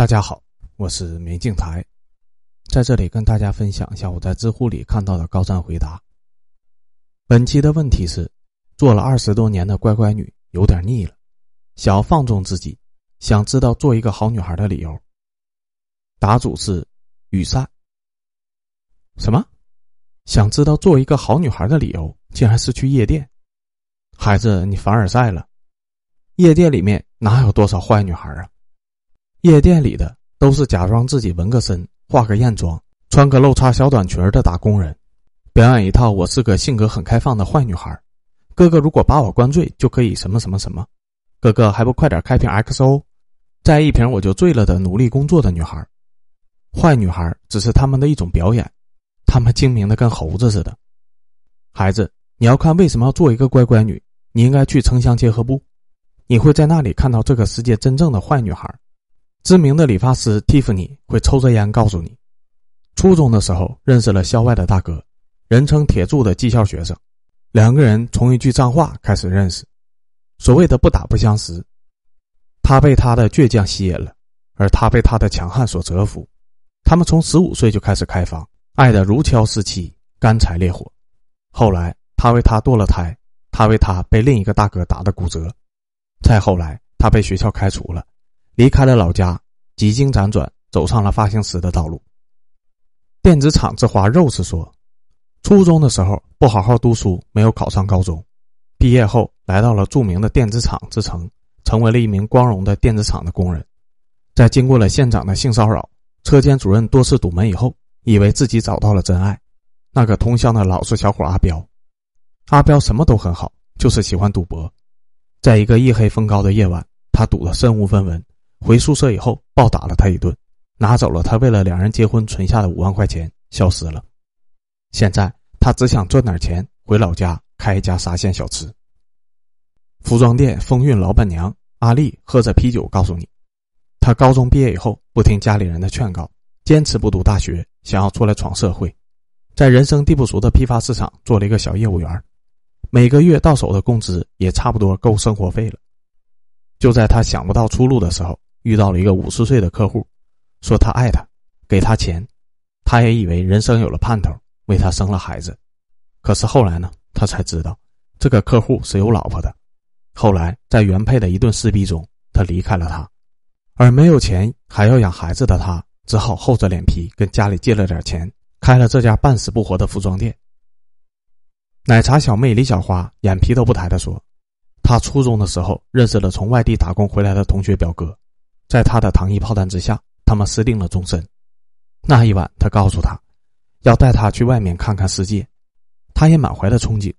大家好，我是明镜台，在这里跟大家分享一下我在知乎里看到的高赞回答。本期的问题是：做了二十多年的乖乖女有点腻了，想要放纵自己，想知道做一个好女孩的理由。答主是雨伞。什么？想知道做一个好女孩的理由，竟然是去夜店？孩子，你凡尔赛了！夜店里面哪有多少坏女孩啊？夜店里的都是假装自己纹个身、化个艳妆、穿个露叉小短裙的打工人，表演一套我是个性格很开放的坏女孩。哥哥如果把我灌醉，就可以什么什么什么。哥哥还不快点开瓶 XO，再一瓶我就醉了的努力工作的女孩。坏女孩只是他们的一种表演，他们精明的跟猴子似的。孩子，你要看为什么要做一个乖乖女，你应该去城乡结合部，你会在那里看到这个世界真正的坏女孩。知名的理发师蒂芙尼会抽着烟告诉你：初中的时候认识了校外的大哥，人称“铁柱”的技校学生。两个人从一句脏话开始认识，所谓的“不打不相识”。他被他的倔强吸引了，而他被他的强悍所折服。他们从十五岁就开始开房，爱得如胶似漆、干柴烈火。后来他为他堕了胎，他为他被另一个大哥打得骨折。再后来，他被学校开除了。离开了老家，几经辗转，走上了发型师的道路。电子厂之花 Rose 说：“初中的时候不好好读书，没有考上高中，毕业后来到了著名的电子厂之城，成为了一名光荣的电子厂的工人。在经过了县长的性骚扰、车间主任多次堵门以后，以为自己找到了真爱，那个通乡的老实小伙阿彪。阿彪什么都很好，就是喜欢赌博。在一个夜黑风高的夜晚，他赌得身无分文。”回宿舍以后，暴打了他一顿，拿走了他为了两人结婚存下的五万块钱，消失了。现在他只想赚点钱，回老家开一家沙县小吃。服装店风韵老板娘阿丽喝着啤酒告诉你，她高中毕业以后不听家里人的劝告，坚持不读大学，想要出来闯社会，在人生地不熟的批发市场做了一个小业务员，每个月到手的工资也差不多够生活费了。就在他想不到出路的时候。遇到了一个五十岁的客户，说他爱他，给他钱，他也以为人生有了盼头，为他生了孩子。可是后来呢，他才知道，这个客户是有老婆的。后来在原配的一顿撕逼中，他离开了他，而没有钱还要养孩子的他，只好厚着脸皮跟家里借了点钱，开了这家半死不活的服装店。奶茶小妹李小花眼皮都不抬的说，她初中的时候认识了从外地打工回来的同学表哥。在他的糖衣炮弹之下，他们私定了终身。那一晚，他告诉他，要带他去外面看看世界。他也满怀的憧憬，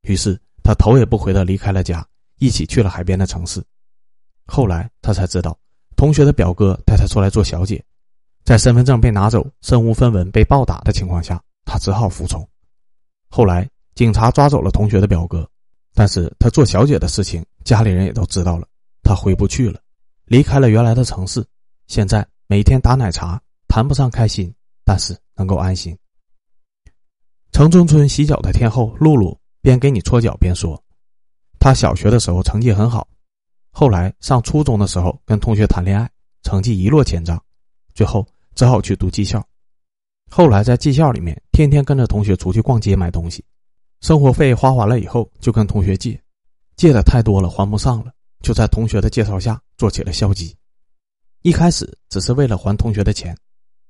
于是他头也不回的离开了家，一起去了海边的城市。后来他才知道，同学的表哥带他出来做小姐，在身份证被拿走、身无分文被暴打的情况下，他只好服从。后来警察抓走了同学的表哥，但是他做小姐的事情，家里人也都知道了，他回不去了。离开了原来的城市，现在每天打奶茶，谈不上开心，但是能够安心。城中村洗脚的天后露露边给你搓脚边说：“她小学的时候成绩很好，后来上初中的时候跟同学谈恋爱，成绩一落千丈，最后只好去读技校。后来在技校里面，天天跟着同学出去逛街买东西，生活费花完了以后，就跟同学借，借的太多了还不上了。”就在同学的介绍下做起了消极，一开始只是为了还同学的钱，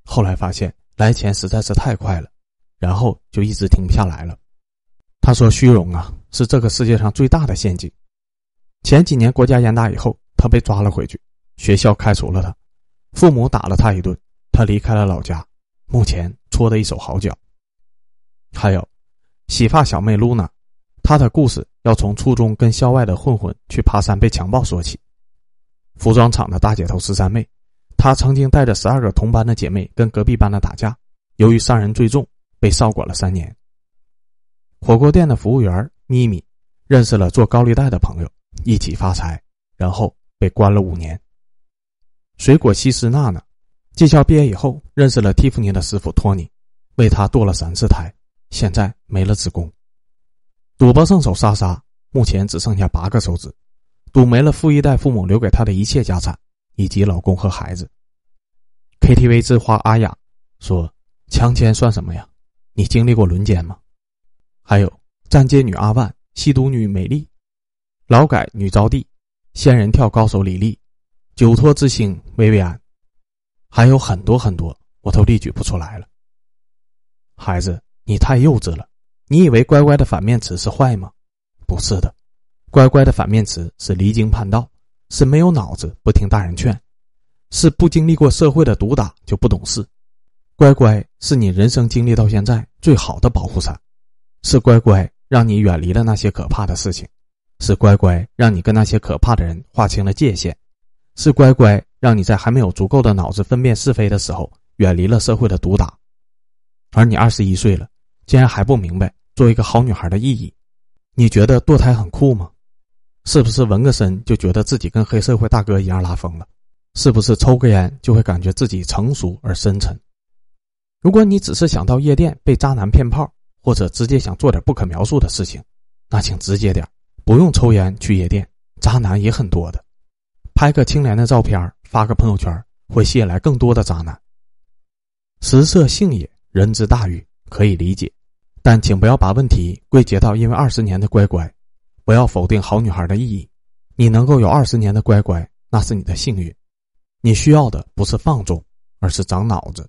后来发现来钱实在是太快了，然后就一直停不下来了。他说：“虚荣啊，是这个世界上最大的陷阱。”前几年国家严打以后，他被抓了回去，学校开除了他，父母打了他一顿，他离开了老家，目前搓的一手好脚。还有，洗发小妹露娜。她的故事要从初中跟校外的混混去爬山被强暴说起。服装厂的大姐头十三妹，她曾经带着十二个同班的姐妹跟隔壁班的打架，由于伤人最重，被少管了三年。火锅店的服务员咪咪，认识了做高利贷的朋友，一起发财，然后被关了五年。水果西施娜娜，技校毕业以后认识了蒂芙尼的师傅托尼，为他堕了三次胎，现在没了子宫。赌博圣手莎莎目前只剩下八个手指，赌没了富一代父母留给她的一切家产，以及老公和孩子。KTV 之花阿雅说：“强奸算什么呀？你经历过轮奸吗？”还有站街女阿万、吸毒女美丽、劳改女招娣、仙人跳高手李丽、酒托之星薇薇安，还有很多很多，我都例举不出来了。孩子，你太幼稚了！你以为乖乖的反面词是坏吗？不是的，乖乖的反面词是离经叛道，是没有脑子，不听大人劝。是不经历过社会的毒打就不懂事，乖乖是你人生经历到现在最好的保护伞，是乖乖让你远离了那些可怕的事情，是乖乖让你跟那些可怕的人划清了界限，是乖乖让你在还没有足够的脑子分辨是非的时候远离了社会的毒打，而你二十一岁了，竟然还不明白做一个好女孩的意义，你觉得堕胎很酷吗？是不是纹个身就觉得自己跟黑社会大哥一样拉风了？是不是抽个烟就会感觉自己成熟而深沉？如果你只是想到夜店被渣男骗炮，或者直接想做点不可描述的事情，那请直接点，不用抽烟去夜店，渣男也很多的。拍个清廉的照片发个朋友圈，会吸引来更多的渣男。食色性也，人之大欲，可以理解，但请不要把问题归结到因为二十年的乖乖，不要否定好女孩的意义。你能够有二十年的乖乖，那是你的幸运。你需要的不是放纵，而是长脑子。